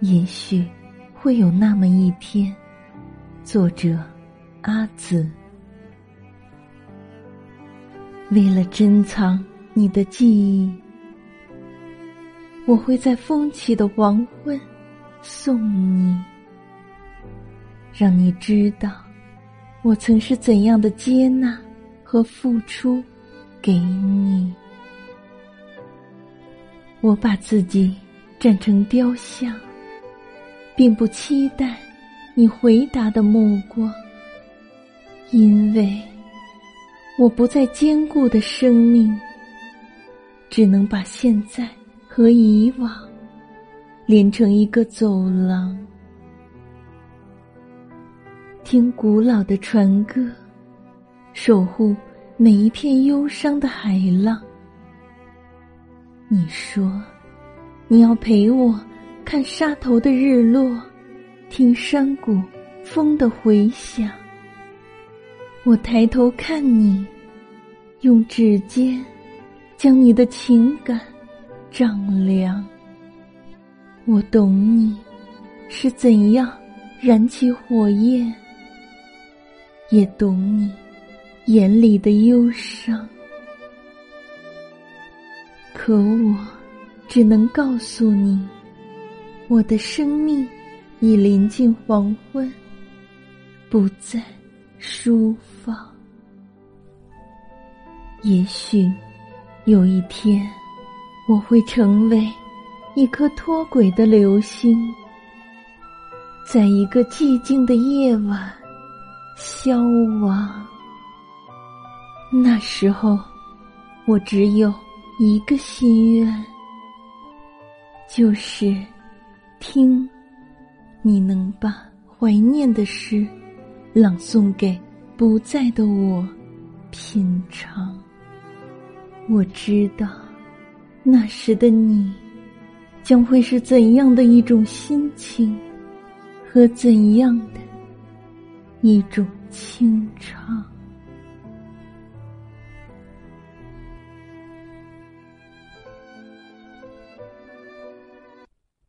也许会有那么一天。作者：阿紫。为了珍藏你的记忆，我会在风起的黄昏送你，让你知道我曾是怎样的接纳和付出给你。我把自己站成雕像。并不期待你回答的目光，因为我不再坚固的生命，只能把现在和以往连成一个走廊，听古老的船歌，守护每一片忧伤的海浪。你说，你要陪我。看沙头的日落，听山谷风的回响。我抬头看你，用指尖将你的情感丈量。我懂你是怎样燃起火焰，也懂你眼里的忧伤。可我只能告诉你。我的生命已临近黄昏，不再舒放。也许有一天，我会成为一颗脱轨的流星，在一个寂静的夜晚消亡。那时候，我只有一个心愿，就是。听，你能把怀念的诗朗诵给不在的我品尝。我知道，那时的你将会是怎样的一种心情，和怎样的一种清唱。